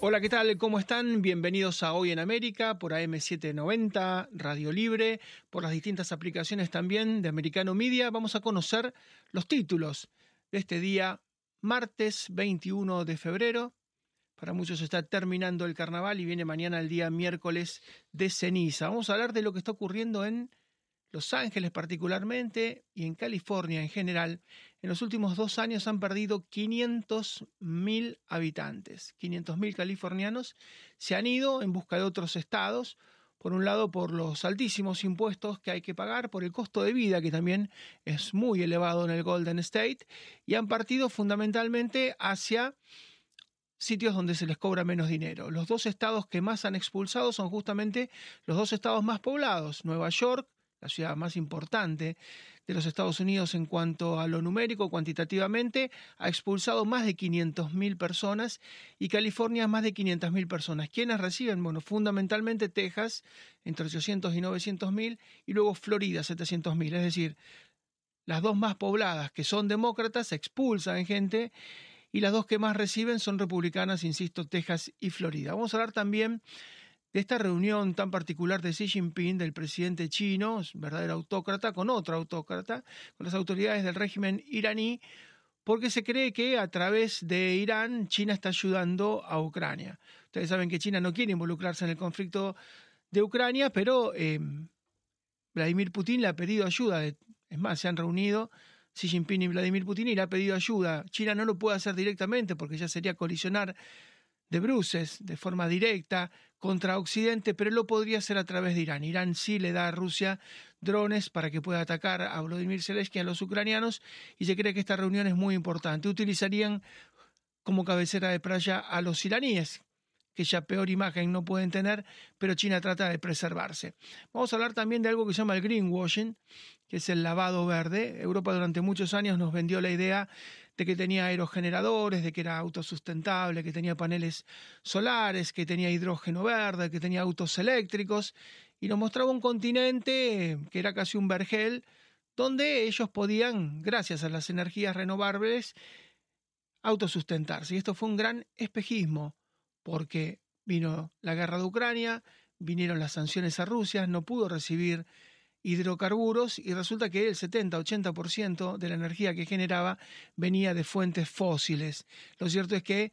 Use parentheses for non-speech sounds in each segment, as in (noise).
Hola, ¿qué tal? ¿Cómo están? Bienvenidos a Hoy en América por AM790, Radio Libre, por las distintas aplicaciones también de Americano Media. Vamos a conocer los títulos de este día, martes 21 de febrero. Para muchos está terminando el carnaval y viene mañana el día miércoles de ceniza. Vamos a hablar de lo que está ocurriendo en los Ángeles particularmente y en California en general, en los últimos dos años han perdido 500.000 habitantes. 500.000 californianos se han ido en busca de otros estados, por un lado por los altísimos impuestos que hay que pagar, por el costo de vida que también es muy elevado en el Golden State, y han partido fundamentalmente hacia sitios donde se les cobra menos dinero. Los dos estados que más han expulsado son justamente los dos estados más poblados, Nueva York la ciudad más importante de los Estados Unidos en cuanto a lo numérico, cuantitativamente, ha expulsado más de 500.000 personas y California más de 500.000 personas. ¿Quiénes reciben? Bueno, fundamentalmente Texas, entre 800 y 900.000, y luego Florida, 700.000. Es decir, las dos más pobladas, que son demócratas, expulsan gente, y las dos que más reciben son republicanas, insisto, Texas y Florida. Vamos a hablar también de esta reunión tan particular de Xi Jinping, del presidente chino, verdadero autócrata, con otro autócrata, con las autoridades del régimen iraní, porque se cree que a través de Irán China está ayudando a Ucrania. Ustedes saben que China no quiere involucrarse en el conflicto de Ucrania, pero eh, Vladimir Putin le ha pedido ayuda. Es más, se han reunido Xi Jinping y Vladimir Putin y le ha pedido ayuda. China no lo puede hacer directamente porque ya sería colisionar de bruces de forma directa contra Occidente, pero lo podría hacer a través de Irán. Irán sí le da a Rusia drones para que pueda atacar a Vladimir Zelensky a los ucranianos y se cree que esta reunión es muy importante. Utilizarían como cabecera de playa a los iraníes, que ya peor imagen no pueden tener, pero China trata de preservarse. Vamos a hablar también de algo que se llama el greenwashing, que es el lavado verde. Europa durante muchos años nos vendió la idea de que tenía aerogeneradores, de que era autosustentable, que tenía paneles solares, que tenía hidrógeno verde, que tenía autos eléctricos, y nos mostraba un continente que era casi un vergel, donde ellos podían, gracias a las energías renovables, autosustentarse. Y esto fue un gran espejismo porque vino la guerra de Ucrania, vinieron las sanciones a Rusia, no pudo recibir hidrocarburos y resulta que el 70-80% de la energía que generaba venía de fuentes fósiles. Lo cierto es que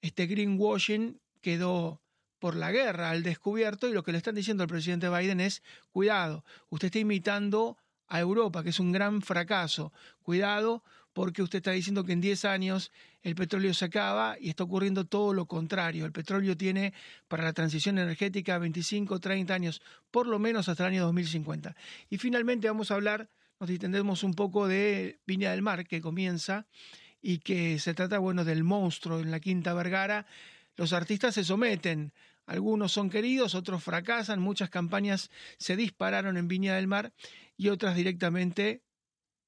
este greenwashing quedó por la guerra al descubierto y lo que le están diciendo al presidente Biden es, cuidado, usted está imitando a Europa, que es un gran fracaso. Cuidado, porque usted está diciendo que en 10 años el petróleo se acaba y está ocurriendo todo lo contrario. El petróleo tiene para la transición energética 25, 30 años, por lo menos hasta el año 2050. Y finalmente vamos a hablar, nos distendemos un poco de Viña del Mar, que comienza y que se trata, bueno, del monstruo en la Quinta Vergara. Los artistas se someten algunos son queridos, otros fracasan, muchas campañas se dispararon en Viña del Mar y otras directamente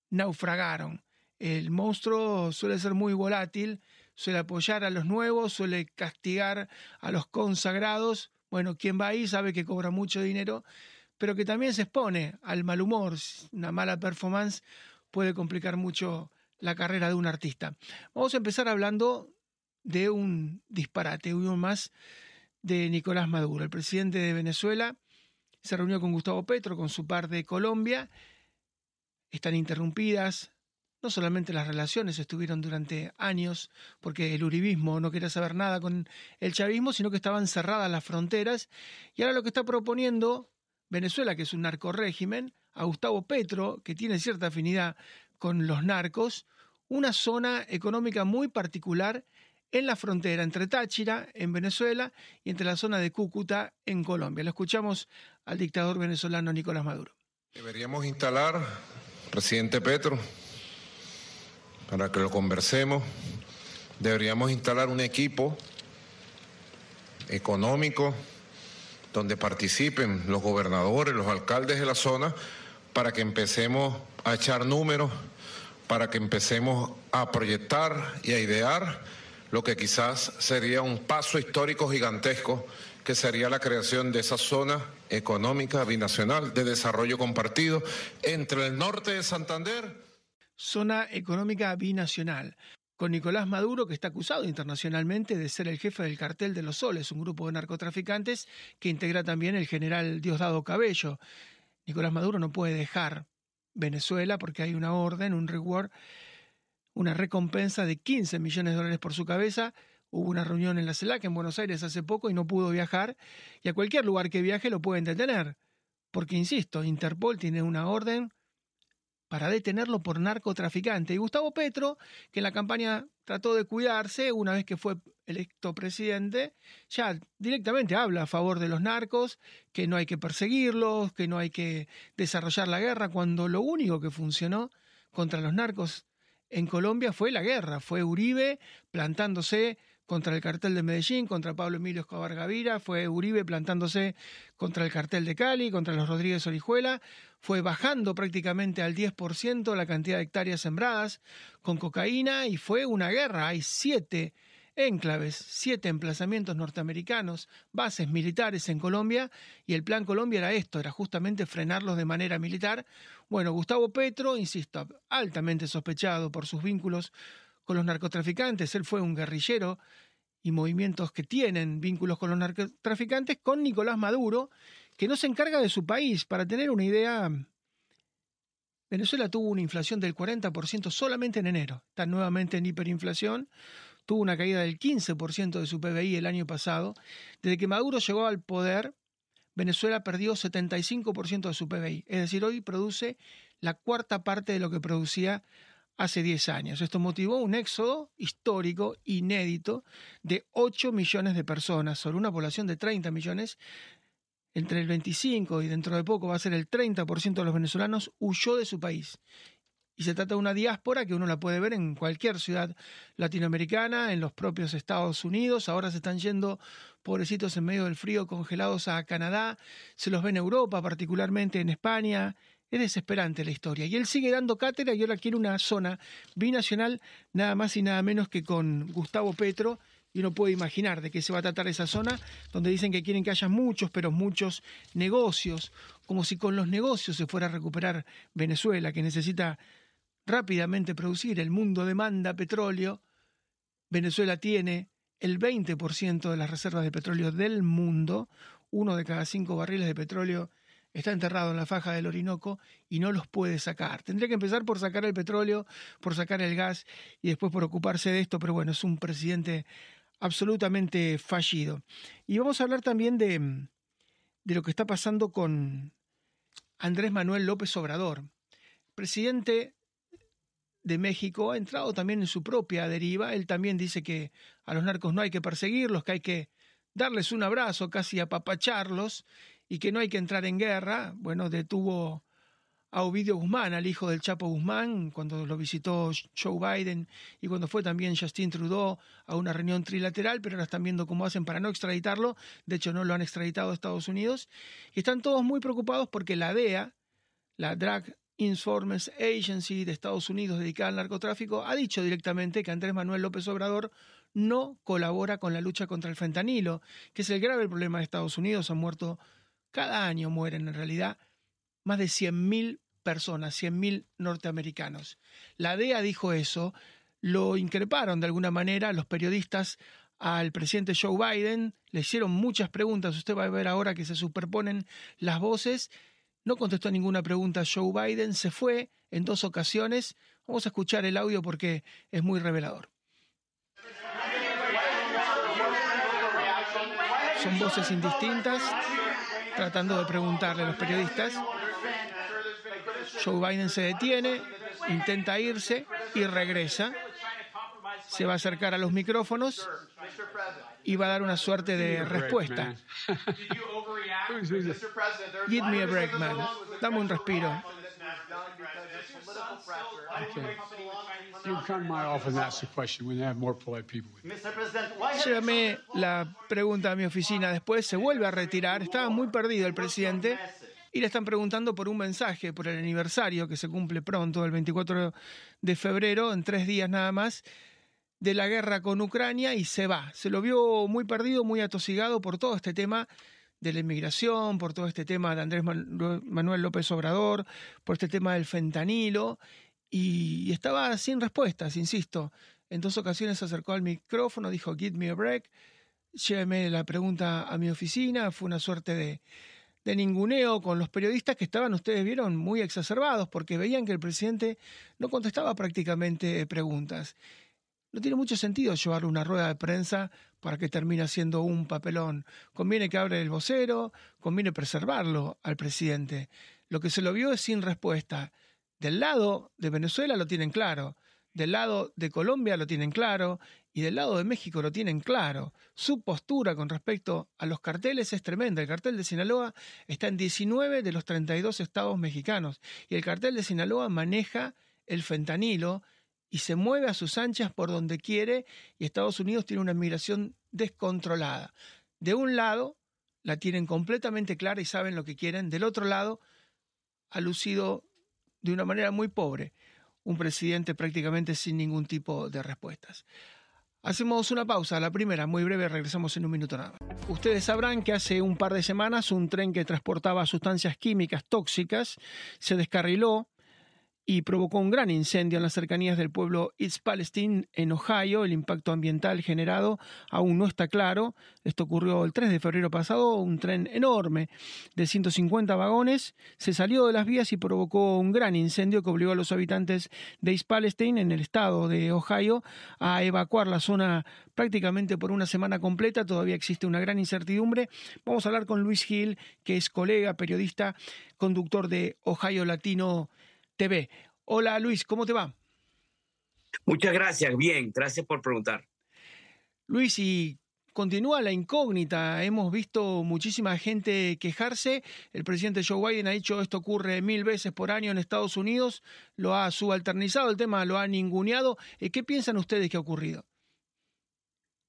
naufragaron. El monstruo suele ser muy volátil, suele apoyar a los nuevos, suele castigar a los consagrados. Bueno, quien va ahí sabe que cobra mucho dinero, pero que también se expone al mal humor. Una mala performance puede complicar mucho la carrera de un artista. Vamos a empezar hablando de un disparate, uno más de Nicolás Maduro. El presidente de Venezuela se reunió con Gustavo Petro, con su par de Colombia. Están interrumpidas. No solamente las relaciones estuvieron durante años, porque el uribismo no quería saber nada con el chavismo, sino que estaban cerradas las fronteras. Y ahora lo que está proponiendo Venezuela, que es un narcorégimen, a Gustavo Petro, que tiene cierta afinidad con los narcos, una zona económica muy particular en la frontera entre Táchira, en Venezuela, y entre la zona de Cúcuta, en Colombia. Lo escuchamos al dictador venezolano Nicolás Maduro. Deberíamos instalar, presidente Petro, para que lo conversemos, deberíamos instalar un equipo económico donde participen los gobernadores, los alcaldes de la zona, para que empecemos a echar números, para que empecemos a proyectar y a idear lo que quizás sería un paso histórico gigantesco, que sería la creación de esa zona económica binacional de desarrollo compartido entre el norte de Santander. Zona económica binacional. con Nicolás Maduro, que está acusado internacionalmente de ser el jefe del cartel de los soles, un grupo de narcotraficantes que integra también el general Diosdado Cabello. Nicolás Maduro no puede dejar Venezuela porque hay una orden, un reward, una recompensa de 15 millones de dólares por su cabeza. Hubo una reunión en la CELAC en Buenos Aires hace poco y no pudo viajar. Y a cualquier lugar que viaje lo pueden detener. Porque, insisto, Interpol tiene una orden para detenerlo por narcotraficante. Y Gustavo Petro, que en la campaña trató de cuidarse, una vez que fue electo presidente, ya directamente habla a favor de los narcos, que no hay que perseguirlos, que no hay que desarrollar la guerra, cuando lo único que funcionó contra los narcos en Colombia fue la guerra, fue Uribe plantándose contra el cartel de Medellín, contra Pablo Emilio Escobar Gavira, fue Uribe plantándose contra el cartel de Cali, contra los Rodríguez Orijuela, fue bajando prácticamente al 10% la cantidad de hectáreas sembradas con cocaína y fue una guerra. Hay siete enclaves, siete emplazamientos norteamericanos, bases militares en Colombia, y el plan Colombia era esto, era justamente frenarlos de manera militar. Bueno, Gustavo Petro, insisto, altamente sospechado por sus vínculos con los narcotraficantes. Él fue un guerrillero y movimientos que tienen vínculos con los narcotraficantes, con Nicolás Maduro, que no se encarga de su país. Para tener una idea, Venezuela tuvo una inflación del 40% solamente en enero. Está nuevamente en hiperinflación. Tuvo una caída del 15% de su PBI el año pasado. Desde que Maduro llegó al poder, Venezuela perdió 75% de su PBI. Es decir, hoy produce la cuarta parte de lo que producía hace 10 años. Esto motivó un éxodo histórico, inédito, de 8 millones de personas sobre una población de 30 millones. Entre el 25 y dentro de poco va a ser el 30% de los venezolanos huyó de su país. Y se trata de una diáspora que uno la puede ver en cualquier ciudad latinoamericana, en los propios Estados Unidos. Ahora se están yendo pobrecitos en medio del frío congelados a Canadá. Se los ve en Europa, particularmente en España, es desesperante la historia. Y él sigue dando cátedra y ahora quiere una zona binacional, nada más y nada menos que con Gustavo Petro. Y uno puede imaginar de qué se va a tratar esa zona, donde dicen que quieren que haya muchos, pero muchos negocios, como si con los negocios se fuera a recuperar Venezuela, que necesita rápidamente producir. El mundo demanda petróleo. Venezuela tiene el 20% de las reservas de petróleo del mundo. Uno de cada cinco barriles de petróleo está enterrado en la faja del Orinoco y no los puede sacar. Tendría que empezar por sacar el petróleo, por sacar el gas y después por ocuparse de esto, pero bueno, es un presidente absolutamente fallido. Y vamos a hablar también de, de lo que está pasando con Andrés Manuel López Obrador, presidente de México ha entrado también en su propia deriva. Él también dice que a los narcos no hay que perseguirlos, que hay que darles un abrazo, casi apapacharlos, y que no hay que entrar en guerra. Bueno, detuvo a Ovidio Guzmán, al hijo del Chapo Guzmán, cuando lo visitó Joe Biden y cuando fue también Justin Trudeau a una reunión trilateral, pero ahora están viendo cómo hacen para no extraditarlo. De hecho, no lo han extraditado a Estados Unidos. Y están todos muy preocupados porque la DEA, la Drug Informers Agency de Estados Unidos dedicada al narcotráfico, ha dicho directamente que Andrés Manuel López Obrador no colabora con la lucha contra el fentanilo, que es el grave problema de Estados Unidos. Han muerto cada año mueren en realidad más de 100.000 personas, 100.000 norteamericanos. La DEA dijo eso, lo increparon de alguna manera los periodistas al presidente Joe Biden, le hicieron muchas preguntas, usted va a ver ahora que se superponen las voces, no contestó ninguna pregunta Joe Biden, se fue en dos ocasiones, vamos a escuchar el audio porque es muy revelador. Son voces indistintas, tratando de preguntarle a los periodistas. Joe Biden se detiene, intenta irse y regresa. Se va a acercar a los micrófonos y va a dar una suerte de respuesta. (laughs) Give me a break, man. Dame un respiro. Llévame la pregunta a mi oficina después, se vuelve a retirar, estaba muy perdido el presidente y le están preguntando por un mensaje, por el aniversario que se cumple pronto, el 24 de febrero, en tres días nada más, de la guerra con Ucrania y se va. Se lo vio muy perdido, muy atosigado por todo este tema de la inmigración, por todo este tema de Andrés Manuel López Obrador, por este tema del fentanilo, y estaba sin respuestas, insisto. En dos ocasiones se acercó al micrófono, dijo, give me a break, lléveme la pregunta a mi oficina. Fue una suerte de, de ninguneo con los periodistas que estaban, ustedes vieron, muy exacerbados porque veían que el presidente no contestaba prácticamente preguntas. No tiene mucho sentido llevarle una rueda de prensa para que termine siendo un papelón. Conviene que abra el vocero, conviene preservarlo al presidente. Lo que se lo vio es sin respuesta. Del lado de Venezuela lo tienen claro, del lado de Colombia lo tienen claro y del lado de México lo tienen claro. Su postura con respecto a los carteles es tremenda. El cartel de Sinaloa está en 19 de los 32 estados mexicanos y el cartel de Sinaloa maneja el fentanilo y se mueve a sus anchas por donde quiere y Estados Unidos tiene una migración descontrolada. De un lado la tienen completamente clara y saben lo que quieren, del otro lado ha lucido de una manera muy pobre un presidente prácticamente sin ningún tipo de respuestas. Hacemos una pausa, la primera, muy breve, regresamos en un minuto nada Ustedes sabrán que hace un par de semanas un tren que transportaba sustancias químicas tóxicas se descarriló y provocó un gran incendio en las cercanías del pueblo East Palestine, en Ohio. El impacto ambiental generado aún no está claro. Esto ocurrió el 3 de febrero pasado. Un tren enorme de 150 vagones se salió de las vías y provocó un gran incendio que obligó a los habitantes de East Palestine, en el estado de Ohio, a evacuar la zona prácticamente por una semana completa. Todavía existe una gran incertidumbre. Vamos a hablar con Luis Gil, que es colega, periodista, conductor de Ohio Latino TV. Hola Luis, ¿cómo te va? Muchas gracias, bien, gracias por preguntar. Luis, y continúa la incógnita. Hemos visto muchísima gente quejarse. El presidente Joe Biden ha dicho esto ocurre mil veces por año en Estados Unidos. Lo ha subalternizado el tema, lo ha ninguneado. Eh, ¿Qué piensan ustedes que ha ocurrido?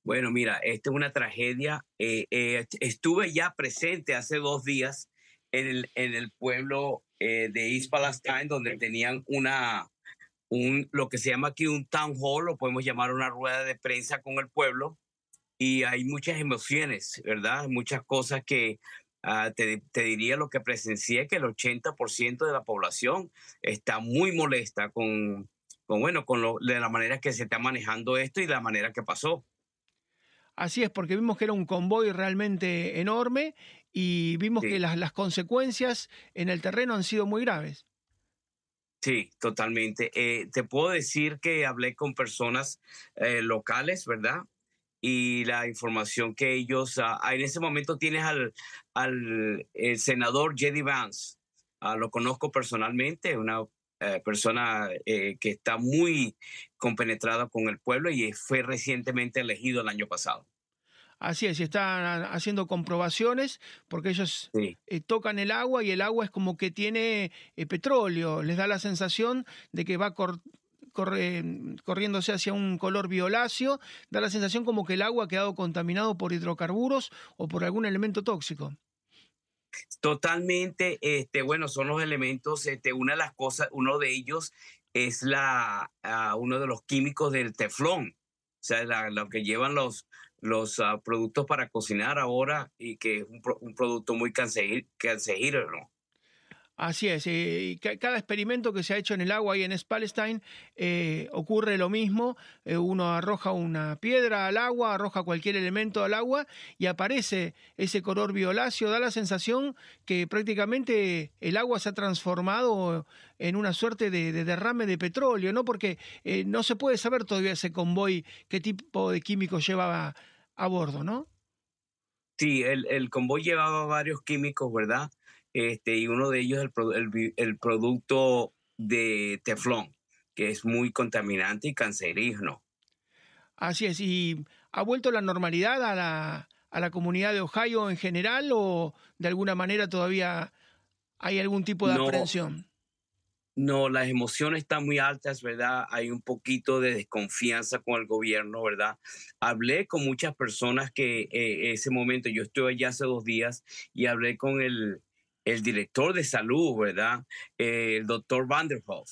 Bueno, mira, esta es una tragedia. Eh, eh, estuve ya presente hace dos días en el, en el pueblo eh, de East Palestine, donde tenían una, un, lo que se llama aquí un town hall, lo podemos llamar una rueda de prensa con el pueblo, y hay muchas emociones, ¿verdad? Muchas cosas que ah, te, te, diría lo que presencié, que el 80% de la población está muy molesta con, con bueno, con lo, de la manera que se está manejando esto y la manera que pasó. Así es, porque vimos que era un convoy realmente enorme y vimos que las, las, consecuencias en el terreno han sido muy graves. Sí, totalmente. Eh, te puedo decir que hablé con personas eh, locales, ¿verdad? Y la información que ellos, uh, en ese momento tienes al, al el senador Jedi Vance, uh, lo conozco personalmente, una eh, persona que está muy compenetrada con el pueblo y fue recientemente elegido el año pasado. Así es, están haciendo comprobaciones porque ellos eh, tocan el agua y el agua es como que tiene eh, petróleo, les da la sensación de que va corriéndose hacia un color violáceo, da la sensación como que el agua ha quedado contaminado por hidrocarburos o por algún elemento tóxico. Totalmente, este, bueno, son los elementos, este, una de las cosas, uno de ellos es la, ah, uno de los químicos del teflón, sea, lo que llevan los, los uh, productos para cocinar ahora y que es un, un producto muy cancerígeno. Así es, eh, cada experimento que se ha hecho en el agua ahí en Spalestein eh, ocurre lo mismo, eh, uno arroja una piedra al agua, arroja cualquier elemento al agua y aparece ese color violáceo, da la sensación que prácticamente el agua se ha transformado en una suerte de, derrame de petróleo, ¿no? Porque eh, no se puede saber todavía ese convoy qué tipo de químicos llevaba a bordo, ¿no? Sí, el convoy llevaba varios químicos, ¿verdad? Este, y uno de ellos el, el, producto de teflón, que es muy contaminante y cancerígeno. Así es, ¿y ha vuelto la normalidad a la, a la comunidad de Ohio en general o de alguna manera todavía hay algún tipo de aprensión? No, las emociones están muy altas, ¿verdad? Hay un poquito de desconfianza con el gobierno, ¿verdad? Hablé con muchas personas que eh, ese momento, yo estuve allá hace dos días y hablé con el, el director de salud, ¿verdad? el doctor Vanderhoff.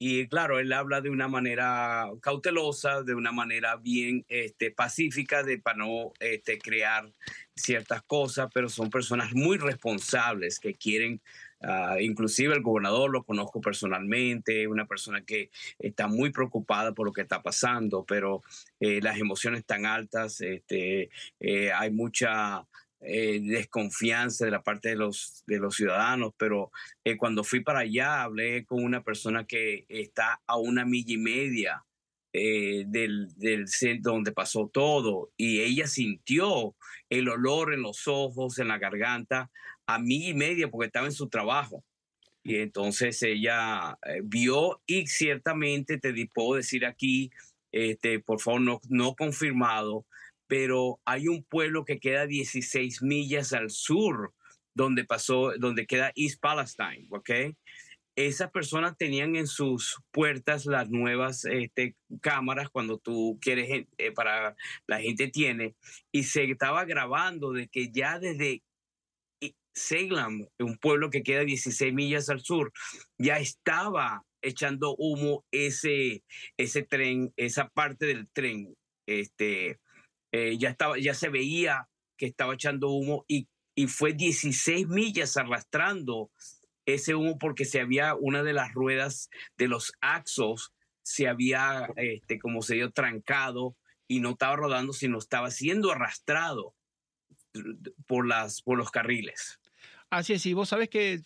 Y claro, él habla de una manera cautelosa, de una manera bien este, pacífica, de para no este, crear ciertas cosas, pero son personas muy responsables que quieren ah, inclusive el gobernador lo conozco personalmente, una persona que está muy preocupada por lo que está pasando, pero eh, las emociones están altas, este, eh, hay mucha eh, desconfianza de la parte de los, de los ciudadanos, pero cuando fui para allá hablé con una persona que está a una milla y media eh, del, del centro donde pasó todo y ella sintió el olor en los ojos, en la garganta, a mí y media porque estaba en su trabajo. Y entonces ella eh, vio y ciertamente te puedo decir aquí, este, por favor, no, no confirmado, pero hay un pueblo que queda 16 millas al sur donde pasó, donde queda East Palestine, ¿ok? esas personas tenían en sus puertas las nuevas este, cámaras cuando tú quieres, eh, para la gente tiene, y se estaba grabando de que ya desde Salem, un pueblo que queda 16 millas al sur, ya estaba echando humo ese, ese tren, esa parte del tren. Este, eh, ya, estaba, ya se veía que estaba echando humo y, y fue 16 millas arrastrando ese humo porque se había una de las ruedas de los axos se había, este, como se dio, trancado y no estaba rodando, sino estaba siendo arrastrado por, las, por los carriles. Así es, y vos sabés que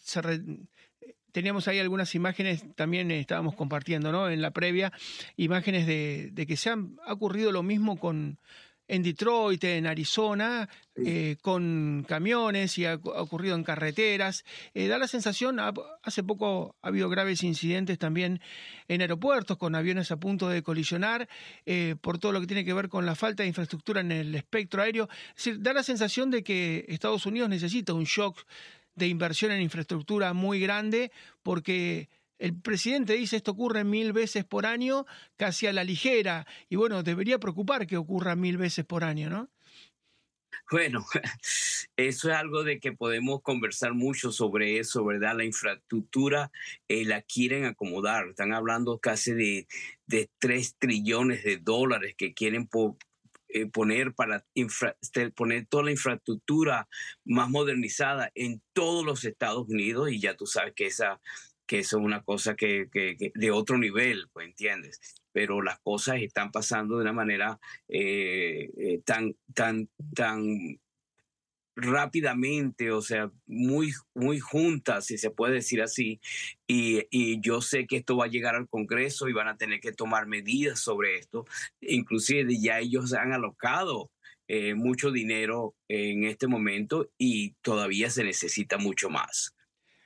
teníamos ahí algunas imágenes, también estábamos compartiendo, ¿no? En la previa, imágenes de, de que se han ha ocurrido lo mismo con, en Detroit, en Arizona, eh, con camiones y ha, ocurrido en carreteras. Eh, da la sensación, hace poco ha habido graves incidentes también en aeropuertos con aviones a punto de colisionar eh, por todo lo que tiene que ver con la falta de infraestructura en el espectro aéreo. Es decir, da la sensación de que Estados Unidos necesita un shock de inversión en infraestructura muy grande porque el presidente dice esto ocurre mil veces por año, casi a la ligera, y bueno, debería preocupar que ocurra mil veces por año, ¿no? Bueno, (laughs) eso es algo de que podemos conversar mucho sobre eso, ¿verdad? La infraestructura eh, la quieren acomodar. Están hablando casi de, de 3 trillones de dólares que quieren eh, poner para este, poner toda la infraestructura más modernizada en todos los Estados Unidos y ya tú sabes que esa que eso es una cosa que, de otro nivel, pues entiendes. Pero las cosas están pasando de una manera eh, eh, tan, tan, tan rápidamente, o sea, muy, muy juntas, si se puede decir así, y, y, yo sé que esto va a llegar al Congreso y van a tener que tomar medidas sobre esto. Inclusive ya ellos han alocado eh, mucho dinero en este momento y todavía se necesita mucho más.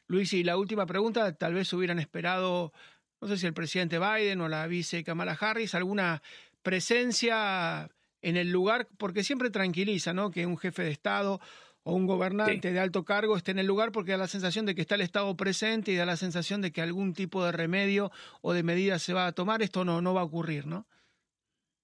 Luis, y la última pregunta, tal vez hubieran esperado, no sé si el presidente Biden o la vice Kamala Harris, alguna presencia en el lugar, porque siempre tranquiliza, ¿no? Que un jefe de Estado o un gobernante de alto cargo esté en el lugar porque da la sensación de que está el Estado presente y da la sensación de que algún tipo de remedio o de medida se va a tomar. Esto no, no va a ocurrir, ¿no?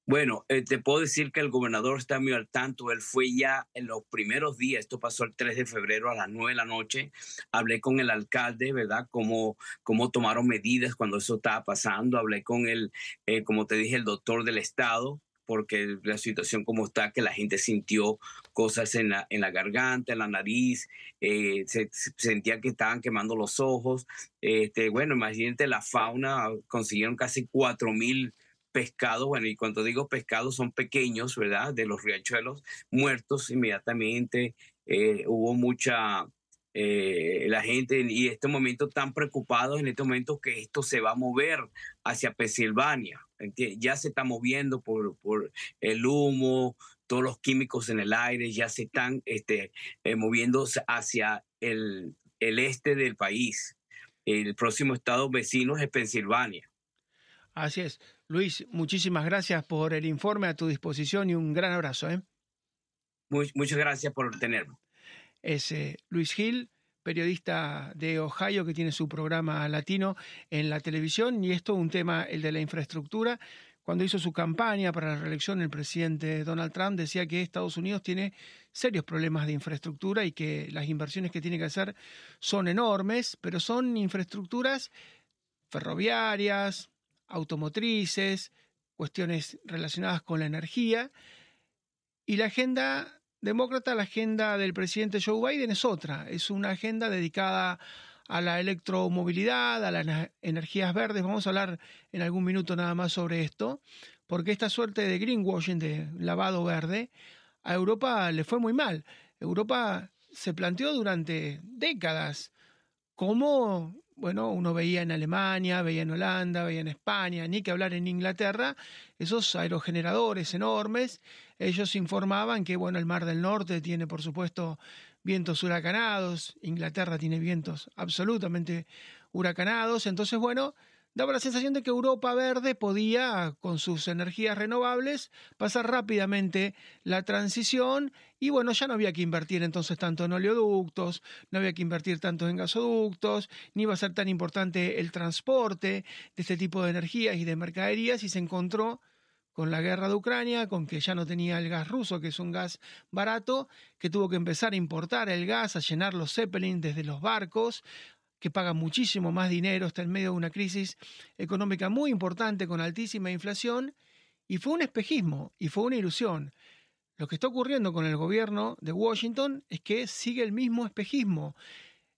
Bueno, eh, te puedo decir que el gobernador está muy al tanto. Él fue ya en los primeros días, esto pasó el 3 de febrero a las 9 de la noche. Hablé con el alcalde, ¿verdad? Cómo, cómo tomaron medidas cuando eso estaba pasando. Hablé con el, eh, como te dije, el doctor del estado, porque la situación como está, que la gente sintió cosas en la, en la garganta, en la nariz, eh, se, sentía que estaban quemando los ojos. Este, bueno, imagínate la fauna, consiguieron casi 4 mil pescados, bueno, y cuando digo pescados son pequeños, ¿verdad? De los riachuelos muertos inmediatamente. Eh, hubo mucha, eh, la gente y este momento tan preocupados en este momento que esto se va a mover hacia Pensilvania. Ya se está moviendo por, por el humo, todos los químicos en el aire ya se están este, eh, moviéndose hacia el, el este del país. El próximo estado vecino es Pensilvania. Así es. Luis, muchísimas gracias por el informe a tu disposición y un gran abrazo. ¿eh? muchas gracias por tenerme. Es eh, Luis Gil, periodista de Ohio que tiene su programa latino en la televisión y esto un tema, el de la infraestructura. Cuando hizo su campaña para la reelección, el presidente Donald Trump decía que Estados Unidos tiene serios problemas de infraestructura y que las inversiones que tiene que hacer son enormes, pero son infraestructuras ferroviarias, automotrices, cuestiones relacionadas con la energía. Y la agenda demócrata, la agenda del presidente Joe Biden es otra, es una agenda dedicada a la electromovilidad, a las energías verdes. Vamos a hablar en algún minuto nada más sobre esto, porque esta suerte de greenwashing, de lavado verde, a Europa le fue muy mal. Europa se planteó durante décadas cómo bueno, uno veía en Alemania, veía en Holanda, veía en España, ni que hablar en Inglaterra, esos aerogeneradores enormes, ellos informaban que, bueno, el Mar del Norte tiene, por supuesto, vientos huracanados, Inglaterra tiene vientos absolutamente huracanados, entonces, bueno, daba la sensación de que Europa verde podía, con sus energías renovables, pasar rápidamente la transición. Y bueno, ya no había que invertir entonces tanto en oleoductos, no había que invertir tanto en gasoductos, ni iba a ser tan importante el transporte de este tipo de energías y de mercaderías. Y se encontró con la guerra de Ucrania, con que ya no tenía el gas ruso, que es un gas barato, que tuvo que empezar a importar el gas, a llenar los Zeppelin desde los barcos, que paga muchísimo más dinero, está en medio de una crisis económica muy importante con altísima inflación, y fue un espejismo, y fue una ilusión. Lo que está ocurriendo con el gobierno de Washington es que sigue el mismo espejismo.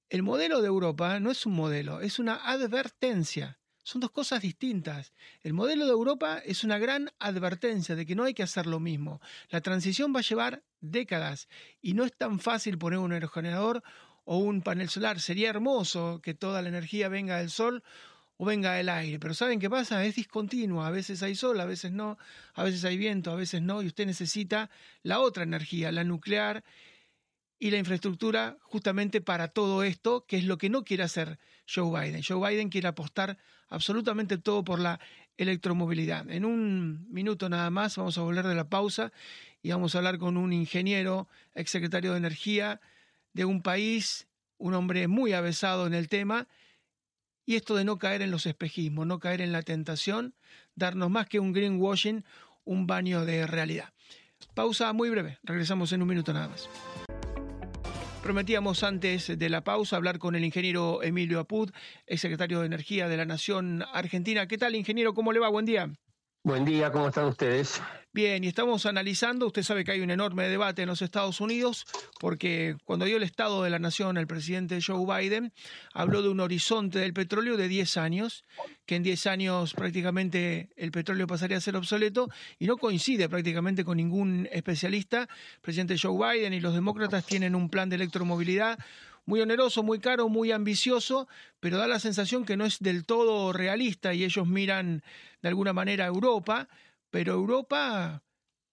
El modelo de Europa no es un modelo, es una advertencia. Son dos cosas distintas. El modelo de Europa es una gran advertencia de que no hay que hacer lo mismo. La transición va a llevar décadas y no es tan fácil poner un aerogenerador o un panel solar. Sería hermoso que toda la energía venga del sol o venga del aire, pero ¿saben qué pasa? Es discontinua, a veces hay sol, a veces no, a veces hay viento, a veces no, y usted necesita la otra energía, la nuclear y la infraestructura justamente para todo esto, que es lo que no quiere hacer Joe Biden. Joe Biden quiere apostar absolutamente todo por la electromovilidad. En un minuto nada más vamos a volver de la pausa y vamos a hablar con un ingeniero, exsecretario de Energía, de un país, un hombre muy avesado en el tema, y esto de no caer en los espejismos, no caer en la tentación, darnos más que un greenwashing, un baño de realidad. Pausa muy breve, regresamos en un minuto nada más. Prometíamos antes de la pausa hablar con el ingeniero Emilio Apud, ex secretario de Energía de la Nación Argentina. ¿Qué tal, ingeniero? ¿Cómo le va? Buen día. Buen día, ¿cómo están ustedes? Bien, y estamos analizando, usted sabe que hay un enorme debate en los Estados Unidos, porque cuando dio el Estado de la Nación el presidente Joe Biden, habló de un horizonte del petróleo de 10 años, que en 10 años prácticamente el petróleo pasaría a ser obsoleto, y no coincide prácticamente con ningún especialista. El presidente Joe Biden y los demócratas tienen un plan de electromovilidad muy oneroso, muy caro, muy ambicioso, pero da la sensación que no es del todo realista y ellos miran de alguna manera a Europa, pero Europa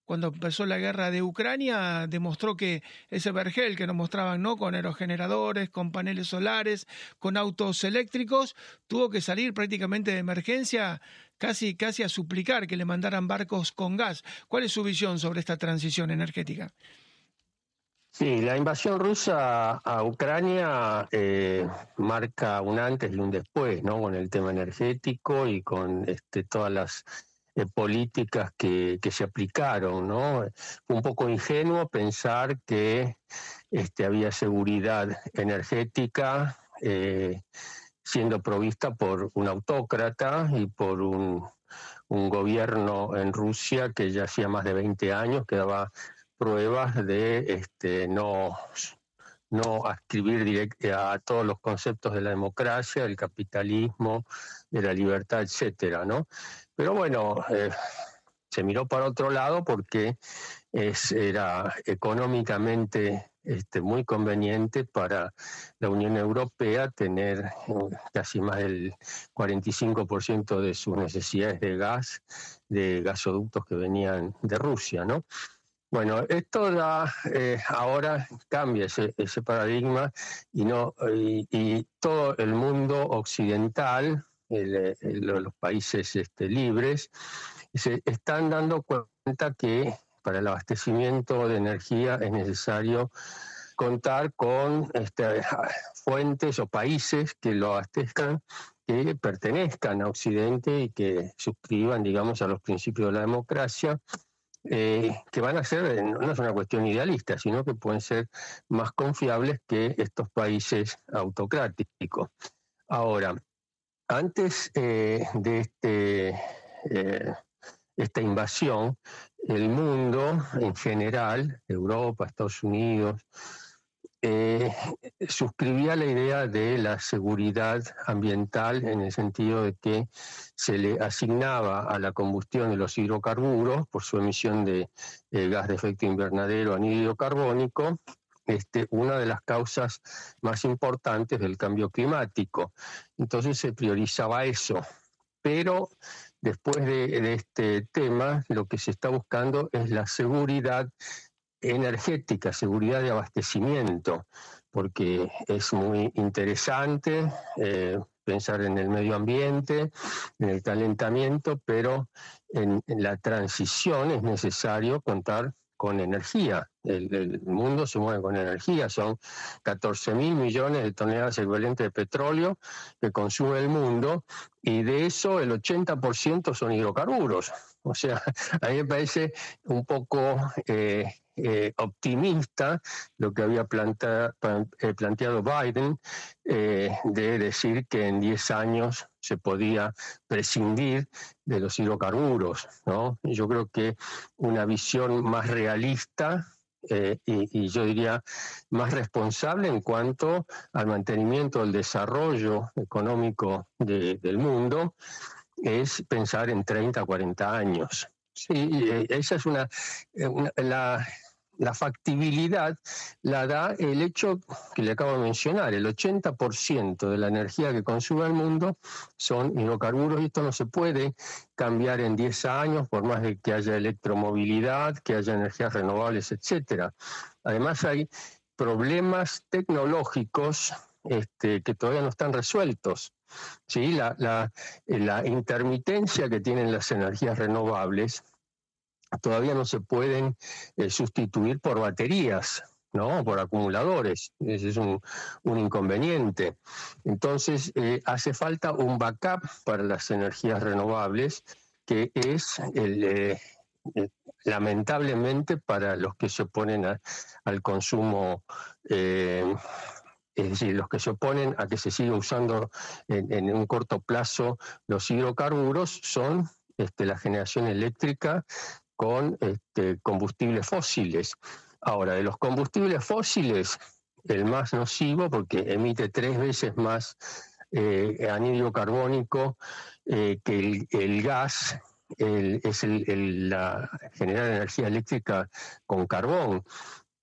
cuando empezó la guerra de Ucrania, demostró que ese vergel que nos mostraban, ¿no? Con aerogeneradores, con paneles solares, con autos eléctricos, tuvo que salir prácticamente de emergencia, casi, casi a suplicar que le mandaran barcos con gas. ¿Cuál es su visión sobre esta transición energética? Sí, la invasión rusa a Ucrania eh, marca un antes y un después, ¿no? Con el tema energético y con este, todas las eh, políticas que, se aplicaron, ¿no? Fue un poco ingenuo pensar que este, había seguridad energética eh, siendo provista por un autócrata y por un, un gobierno en Rusia que ya hacía más de 20 años que daba pruebas de este, no, no ascribir a todos los conceptos de la democracia, del capitalismo, de la libertad, etcétera, ¿no? Pero bueno, eh, se miró para otro lado porque era económicamente este, muy conveniente para la Unión Europea tener eh, casi más del 45% de sus necesidades de gas de gasoductos que venían de Rusia, ¿no? Bueno, esto da, eh, ahora cambia ese, paradigma y, no, y, todo el mundo occidental, los países este, libres, se están dando cuenta que para el abastecimiento de energía es necesario contar con este, fuentes o países que lo abastezcan, que pertenezcan a Occidente y que suscriban, digamos, a los principios de la democracia eh, que van a ser, eh, no es una cuestión idealista, sino que pueden ser más confiables que estos países autocráticos. Ahora, antes eh, de este, esta invasión, el mundo en general, Europa, Estados Unidos, eh, suscribía la idea de la seguridad ambiental en el sentido de que se le asignaba a la combustión de los hidrocarburos por su emisión de eh, gas de efecto invernadero anhídrido carbónico este, una de las causas más importantes del cambio climático. Entonces se priorizaba eso. Pero después de, este tema, lo que se está buscando es la seguridad energética, seguridad de abastecimiento, porque es muy interesante eh, pensar en el medio ambiente, en el calentamiento, pero en la transición es necesario contar con energía. El, mundo se mueve con energía. Son 14 mil millones de toneladas equivalentes de petróleo que consume el mundo y de eso el 80% son hidrocarburos. O sea, (laughs) a mí me parece un poco eh, eh, optimista lo que había eh, planteado Biden de decir que en 10 años se podía prescindir de los hidrocarburos. ¿no? Yo creo que una visión más realista y, yo diría más responsable en cuanto al mantenimiento del desarrollo económico del mundo es pensar en 30, 40 años. Sí, eh, esa es una, eh, la, factibilidad la da el hecho que le acabo de mencionar, el 80% de la energía que consume el mundo son hidrocarburos y esto no se puede cambiar en 10 años por más de que haya electromovilidad, que haya energías renovables, etcétera. Además hay problemas tecnológicos este, que todavía no están resueltos. ¿Sí? La, la, intermitencia que tienen las energías renovables todavía no se pueden eh, sustituir por baterías. ¿no? por acumuladores. Ese es un, inconveniente. Entonces, eh, hace falta un backup para las energías renovables, que es el, eh, lamentablemente para los que se oponen al consumo es decir, los que se oponen a que se siga usando en, un corto plazo los hidrocarburos son este, la generación eléctrica con este, combustibles fósiles. Ahora, de los combustibles fósiles, el más nocivo, porque emite tres veces más eh, carbónico eh, que el, gas, es el, la, generar energía eléctrica con carbón.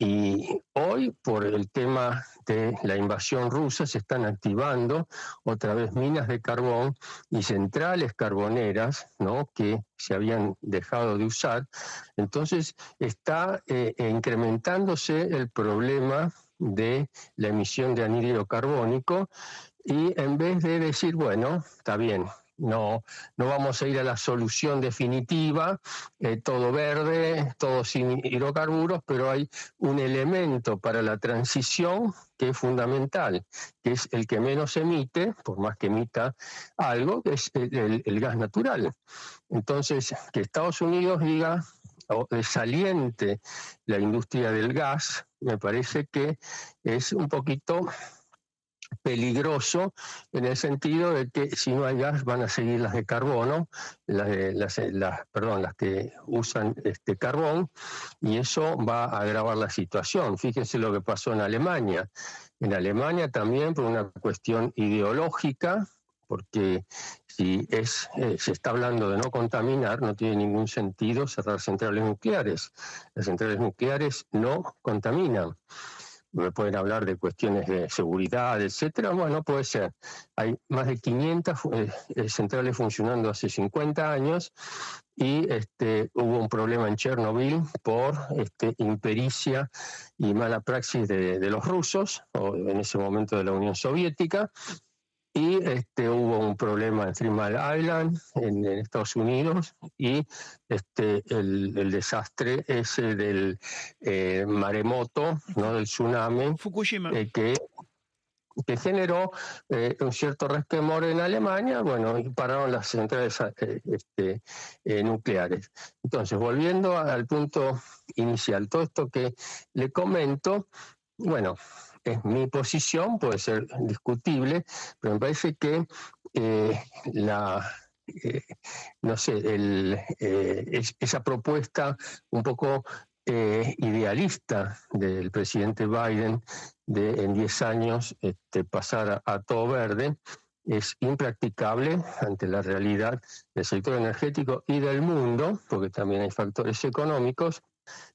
Y hoy, por el tema de la invasión rusa, se están activando otra vez minas de carbón y centrales carboneras ¿no? que se habían dejado de usar. Entonces, está eh, incrementándose el problema de la emisión de anhídrido carbónico y en vez de decir, bueno, está bien, no, no vamos a ir a la solución definitiva, eh, todo verde, todo sin hidrocarburos, pero hay un elemento para la transición que es fundamental, que es el que menos emite, por más que emita algo, que es el, gas natural. Entonces, que Estados Unidos diga saliente la industria del gas, me parece que es un poquito peligroso en el sentido de que si no hay gas van a seguir las de carbono, las, las, perdón, las que usan este carbón, y eso va a agravar la situación. Fíjense lo que pasó en Alemania. En Alemania también por una cuestión ideológica, porque si es, eh, se está hablando de no contaminar, no tiene ningún sentido cerrar centrales nucleares. Las centrales nucleares no contaminan me pueden hablar de cuestiones de seguridad, etcétera. Bueno, puede ser. Hay más de 500 eh, eh, centrales funcionando hace 50 años y este, hubo un problema en Chernobyl por este, impericia y mala praxis de, de los rusos, o en ese momento de la Unión Soviética, y este, hubo un problema en Three Island, en, Estados Unidos, y este, el, desastre ese del eh, maremoto, ¿no? del tsunami, Fukushima. Eh, que, que generó eh, un cierto resquemor en Alemania, bueno, y pararon las centrales este, nucleares. Entonces, volviendo al punto inicial, todo esto que le comento, bueno, es mi posición, puede ser discutible, pero me parece que eh, la, eh, no sé, el, eh, esa propuesta un poco eh, idealista del presidente Biden de en 10 años este, pasar a, todo verde es impracticable ante la realidad del sector energético y del mundo, porque también hay factores económicos,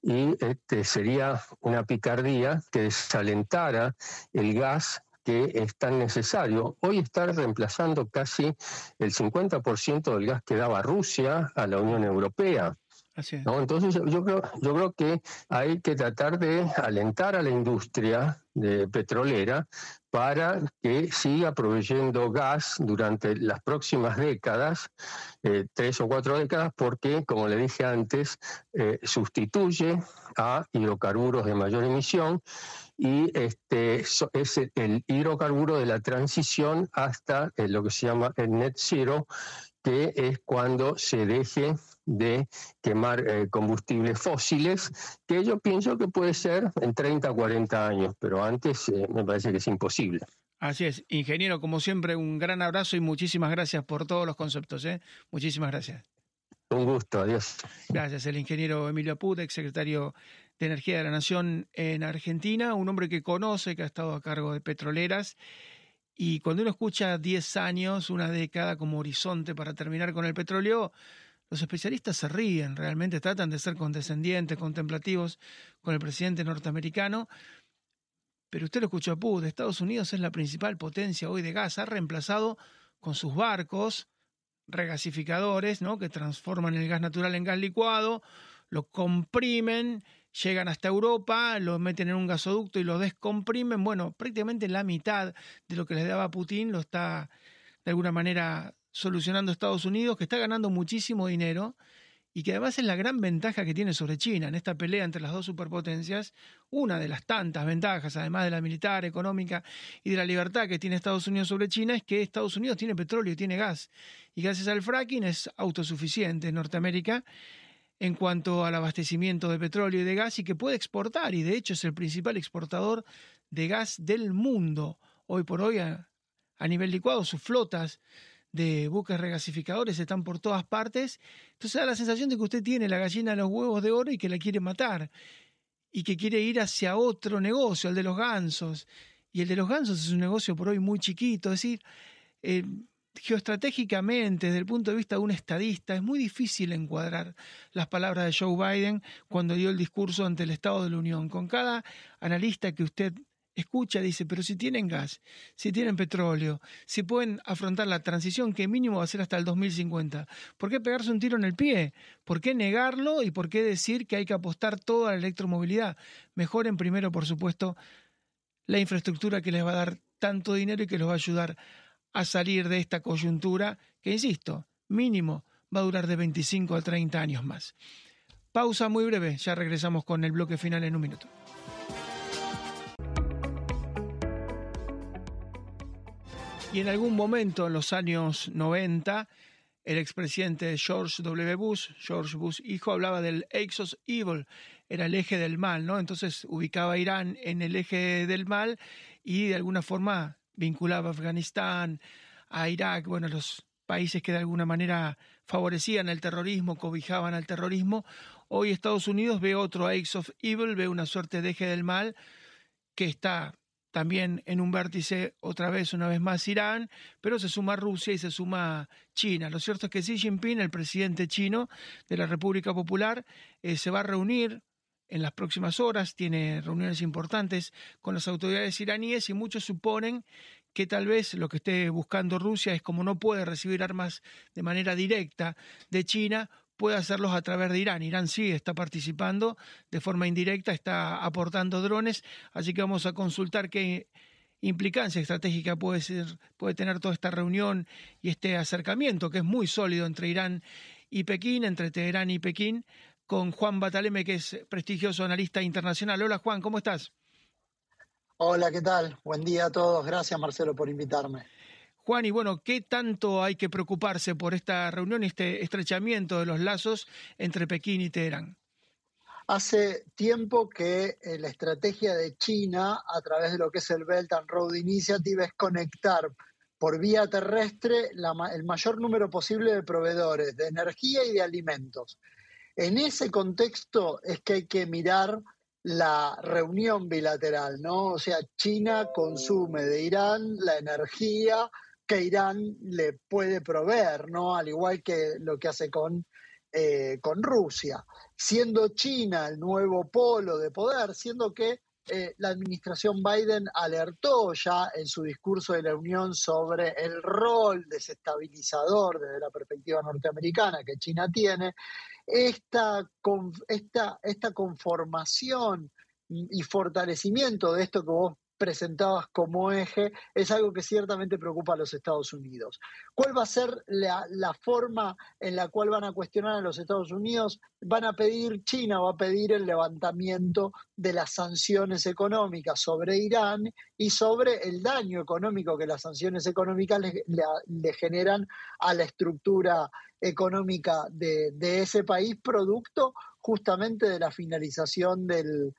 y este, sería una picardía que desalentara el gas que es tan necesario. Hoy está reemplazando casi el 50% del gas que daba Rusia a la Unión Europea. Entonces yo creo, yo creo que hay que tratar de alentar a la industria de petrolera para que siga proveyendo gas durante las próximas décadas, eh, tres o cuatro décadas, porque, como le dije antes, eh, sustituye a hidrocarburos de mayor emisión y este es el hidrocarburo de la transición hasta eh, lo que se llama el net zero, que es cuando se deje de quemar eh, combustibles fósiles, que yo pienso que puede ser en 30 o 40 años, pero antes eh, me parece que es imposible. Así es, ingeniero, como siempre, un gran abrazo y muchísimas gracias por todos los conceptos. ¿eh? Muchísimas gracias. Un gusto, adiós. Gracias, el ingeniero Emilio Apud, ex secretario de Energía de la Nación en Argentina, un hombre que conoce, que ha estado a cargo de petroleras. Y cuando uno escucha 10 años, una década como horizonte para terminar con el petróleo, los especialistas se ríen, realmente tratan de ser condescendientes, contemplativos con el presidente norteamericano. Pero usted lo escuchó a Pud, Estados Unidos es la principal potencia hoy de gas, ha reemplazado con sus barcos regasificadores, ¿no? que transforman el gas natural en gas licuado, lo comprimen, llegan hasta Europa, lo meten en un gasoducto y lo descomprimen. Bueno, prácticamente la mitad de lo que les daba Putin lo está de alguna manera solucionando Estados Unidos, que está ganando muchísimo dinero y que además es la gran ventaja que tiene sobre China en esta pelea entre las dos superpotencias, una de las tantas ventajas, además de la militar, económica y de la libertad que tiene Estados Unidos sobre China, es que Estados Unidos tiene petróleo y tiene gas. Y gracias al fracking es autosuficiente en Norteamérica en cuanto al abastecimiento de petróleo y de gas y que puede exportar, y de hecho es el principal exportador de gas del mundo. Hoy por hoy, a, a nivel licuado, sus flotas de buques regasificadores están por todas partes. Entonces da la sensación de que usted tiene la gallina de los huevos de oro y que la quiere matar. Y que quiere ir hacia otro negocio, el de los gansos. Y el de los gansos es un negocio por hoy muy chiquito. Es decir, eh, geoestratégicamente, desde el punto de vista de un estadista, es muy difícil encuadrar las palabras de Joe Biden cuando dio el discurso ante el Estado de la Unión. Con cada analista que usted escucha, dice, pero si tienen gas, si tienen petróleo, si pueden afrontar la transición que mínimo va a ser hasta el 2050, ¿por qué pegarse un tiro en el pie? ¿Por qué negarlo y por qué decir que hay que apostar todo a la electromovilidad? Mejoren primero, por supuesto, la infraestructura que les va a dar tanto dinero y que los va a ayudar a salir de esta coyuntura que, insisto, mínimo va a durar de 25 a 30 años más. Pausa muy breve, ya regresamos con el bloque final en un minuto. Y en algún momento en los años 90, el expresidente George W. Bush, George Bush hijo, hablaba del Axis Evil, era el eje del mal, ¿no? Entonces ubicaba a Irán en el eje del mal y de alguna forma vinculaba a Afganistán, a Irak, bueno, los países que de alguna manera favorecían el terrorismo, cobijaban al terrorismo. Hoy Estados Unidos ve otro Axis of Evil, ve una suerte de eje del mal que está también en un vértice otra vez, una vez más Irán, pero se suma Rusia y se suma China. Lo cierto es que Xi Jinping, el presidente chino de la República Popular, eh, se va a reunir en las próximas horas, tiene reuniones importantes con las autoridades iraníes y muchos suponen que tal vez lo que esté buscando Rusia es como no puede recibir armas de manera directa de China, puede hacerlos a través de Irán. Irán sí está participando de forma indirecta, está aportando drones, así que vamos a consultar qué implicancia estratégica puede, ser, puede tener toda esta reunión y este acercamiento que es muy sólido entre Irán y Pekín, entre Teherán y Pekín, con Juan Bataleme, que es prestigioso analista internacional. Hola Juan, ¿cómo estás? Hola, ¿qué tal? Buen día a todos. Gracias Marcelo por invitarme. Juan, y bueno, ¿qué tanto hay que preocuparse por esta reunión este estrechamiento de los lazos entre Pekín y Teherán? Hace tiempo que eh, la estrategia de China a través de lo que es el Belt and Road Initiative es conectar por vía terrestre el mayor número posible de proveedores de energía y de alimentos. En ese contexto es que hay que mirar la reunión bilateral, ¿no? O sea, China consume de Irán la energía que Irán le puede proveer, ¿no? Al igual que lo que hace con, eh, con Rusia. Siendo China el nuevo polo de poder, siendo que eh, la administración Biden alertó ya en su discurso de la Unión sobre el rol desestabilizador desde la perspectiva norteamericana que China tiene, esta, esta, esta conformación y fortalecimiento de esto que vos presentadas como eje es algo que ciertamente preocupa a los Estados Unidos. ¿Cuál va a ser la, forma en la cual van a cuestionar a los Estados Unidos? Van a pedir, China va a pedir el levantamiento de las sanciones económicas sobre Irán y sobre el daño económico que las sanciones económicas le, generan a la estructura económica de, ese país, producto justamente de la finalización del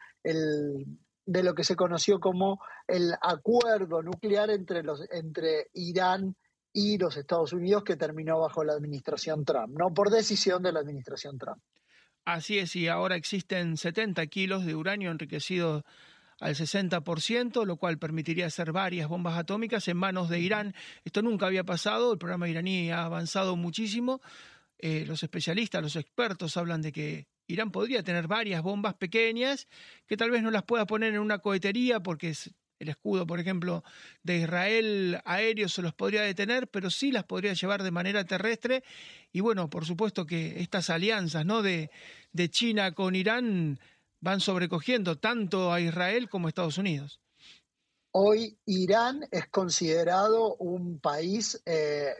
de lo que se conoció como el acuerdo nuclear entre, los, entre Irán y los Estados Unidos que terminó bajo la administración Trump, no por decisión de la administración Trump. Así es, y ahora existen 70 kilos de uranio enriquecido al 60%, lo cual permitiría hacer varias bombas atómicas en manos de Irán. Esto nunca había pasado, el programa iraní ha avanzado muchísimo. Eh, los especialistas, los expertos hablan de que Irán podría tener varias bombas pequeñas que tal vez no las pueda poner en una cohetería porque el escudo, por ejemplo, de Israel aéreo se los podría detener, pero sí las podría llevar de manera terrestre. Y bueno, por supuesto que estas alianzas ¿no? de, de China con Irán van sobrecogiendo tanto a Israel como a Estados Unidos. Hoy Irán es considerado un país eh,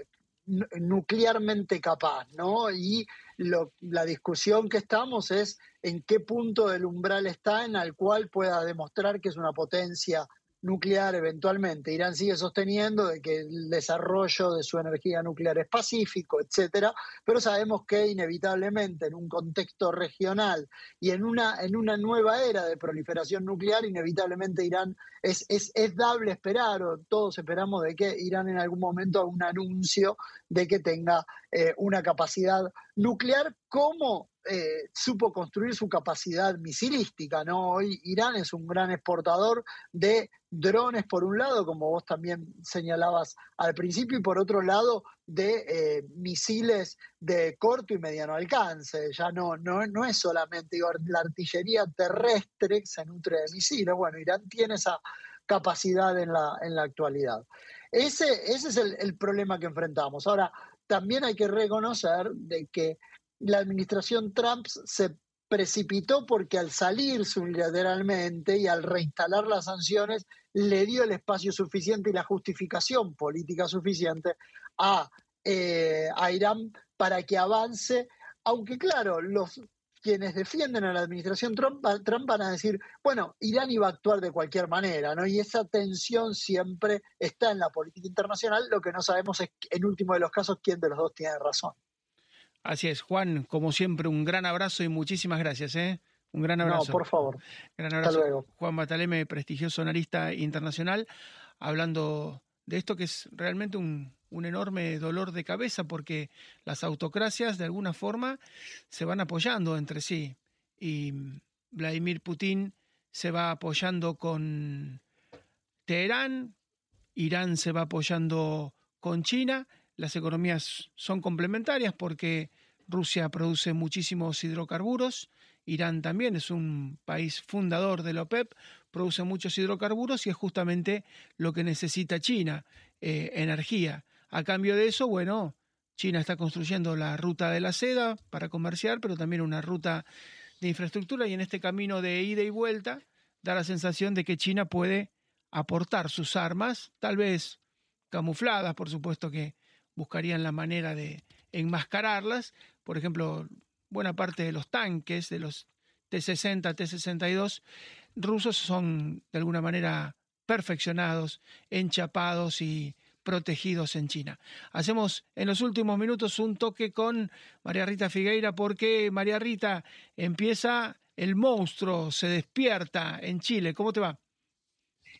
nuclearmente capaz, ¿no? Y la discusión que estamos es en qué punto del umbral está en el cual pueda demostrar que es una potencia nuclear eventualmente. Irán sigue sosteniendo de que el desarrollo de su energía nuclear es pacífico, etcétera, pero sabemos que inevitablemente en un contexto regional y en una, en una nueva era de proliferación nuclear, inevitablemente Irán es, es, es dable esperar, o todos esperamos de que Irán en algún momento haga un anuncio de que tenga eh, una capacidad nuclear como eh, supo construir su capacidad misilística. ¿no? Hoy Irán es un gran exportador de drones, por un lado, como vos también señalabas al principio, y por otro lado, de eh, misiles de corto y mediano alcance. Ya no, no, no es solamente la artillería terrestre que se nutre de misiles. Bueno, Irán tiene esa capacidad en la, en la actualidad. Ese, ese es el, el problema que enfrentamos. Ahora, también hay que reconocer de que la administración Trump se precipitó porque al salir unilateralmente y al reinstalar las sanciones le dio el espacio suficiente y la justificación política suficiente a, eh, a Irán para que avance, aunque claro, los quienes defienden a la administración Trump, Trump, van a decir, bueno, Irán iba a actuar de cualquier manera, ¿no? Y esa tensión siempre está en la política internacional, lo que no sabemos es, en último de los casos, quién de los dos tiene razón. Así es, Juan, como siempre, un gran abrazo y muchísimas gracias. ¿eh? Un gran abrazo. No, por favor. Gran abrazo. Hasta luego. Juan Bataleme, prestigioso analista internacional, hablando de esto que es realmente un, un enorme dolor de cabeza porque las autocracias de alguna forma se van apoyando entre sí. Y Vladimir Putin se va apoyando con Teherán, Irán se va apoyando con China. Las economías son complementarias porque Rusia produce muchísimos hidrocarburos, Irán también es un país fundador de la OPEP, produce muchos hidrocarburos y es justamente lo que necesita China, eh, energía. A cambio de eso, bueno, China está construyendo la ruta de la seda para comerciar, pero también una ruta de infraestructura y en este camino de ida y vuelta da la sensación de que China puede aportar sus armas, tal vez camufladas, por supuesto que buscarían la manera de enmascararlas. Por ejemplo, buena parte de los tanques, de los T-60, T-62 rusos son de alguna manera perfeccionados, enchapados y protegidos en China. Hacemos en los últimos minutos un toque con María Rita Figueira porque María Rita empieza el monstruo, se despierta en Chile. ¿Cómo te va?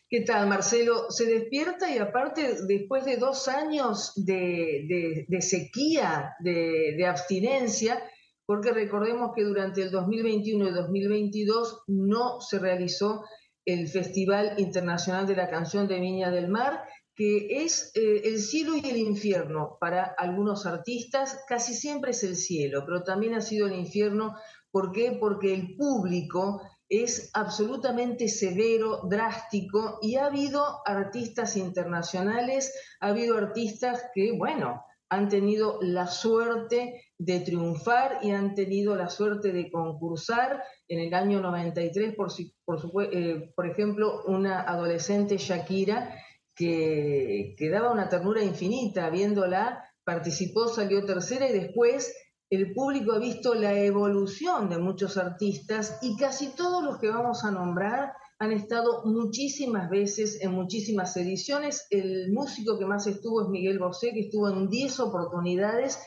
¿Qué tal, Marcelo? Se despierta y aparte, después de dos años de, sequía, de, abstinencia, porque recordemos que durante el 2021 y 2022 no se realizó el Festival Internacional de la Canción de Viña del Mar, que es eh, el cielo y el infierno para algunos artistas, casi siempre es el cielo, pero también ha sido el infierno, ¿por qué? Porque el público es absolutamente severo, drástico, y ha habido artistas internacionales, ha habido artistas que, bueno, han tenido la suerte de triunfar y han tenido la suerte de concursar. En el año 93, por, por, eh, por ejemplo, una adolescente Shakira que, que daba una ternura infinita viéndola, participó, salió tercera y después el público ha visto la evolución de muchos artistas y casi todos los que vamos a nombrar han estado muchísimas veces en muchísimas ediciones. El músico que más estuvo es Miguel Bosé, que estuvo en 10 oportunidades,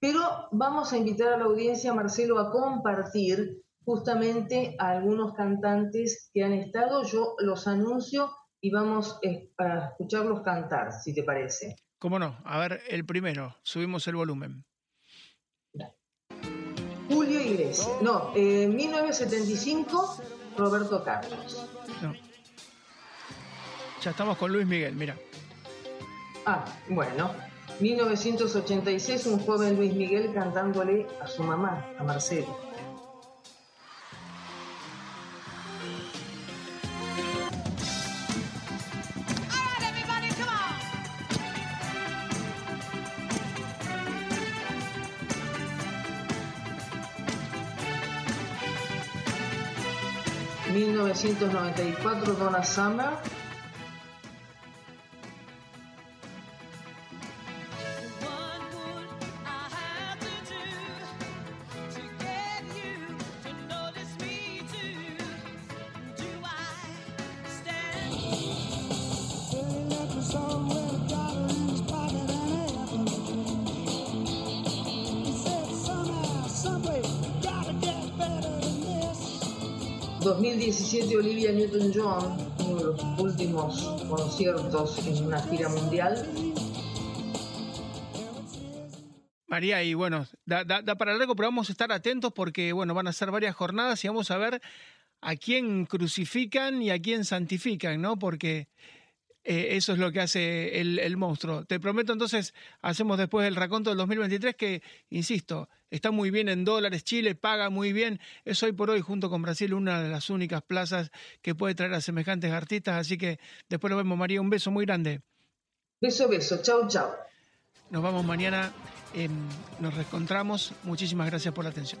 pero vamos a invitar a la audiencia, Marcelo, a compartir justamente a algunos cantantes que han estado. Yo los anuncio y vamos eh, a escucharlos cantar, si te parece. ¿Cómo no? A ver, el primero, subimos el volumen. Julio Iglesias. No, en 1975, Roberto Carlos. No. Ya estamos con Luis Miguel, mira. Ah, bueno. 1986, un joven Luis Miguel cantándole a su mamá, a Marcelo. 1994, Donna Summer. 2017 Olivia Newton-John, uno de los últimos conciertos en una gira mundial. María, y bueno, da, para largo, pero vamos a estar atentos porque, bueno, van a ser varias jornadas y vamos a ver a quién crucifican y a quién santifican, ¿no? Porque eh, eso es lo que hace el, monstruo. Te prometo entonces, hacemos después el raconto del 2023 que, insisto, está muy bien en dólares, Chile paga muy bien, es hoy por hoy junto con Brasil una de las únicas plazas que puede traer a semejantes artistas, así que después lo vemos María, un beso muy grande. Beso, beso, chao, chao. Nos vamos mañana, em, nos reencontramos, muchísimas gracias por la atención.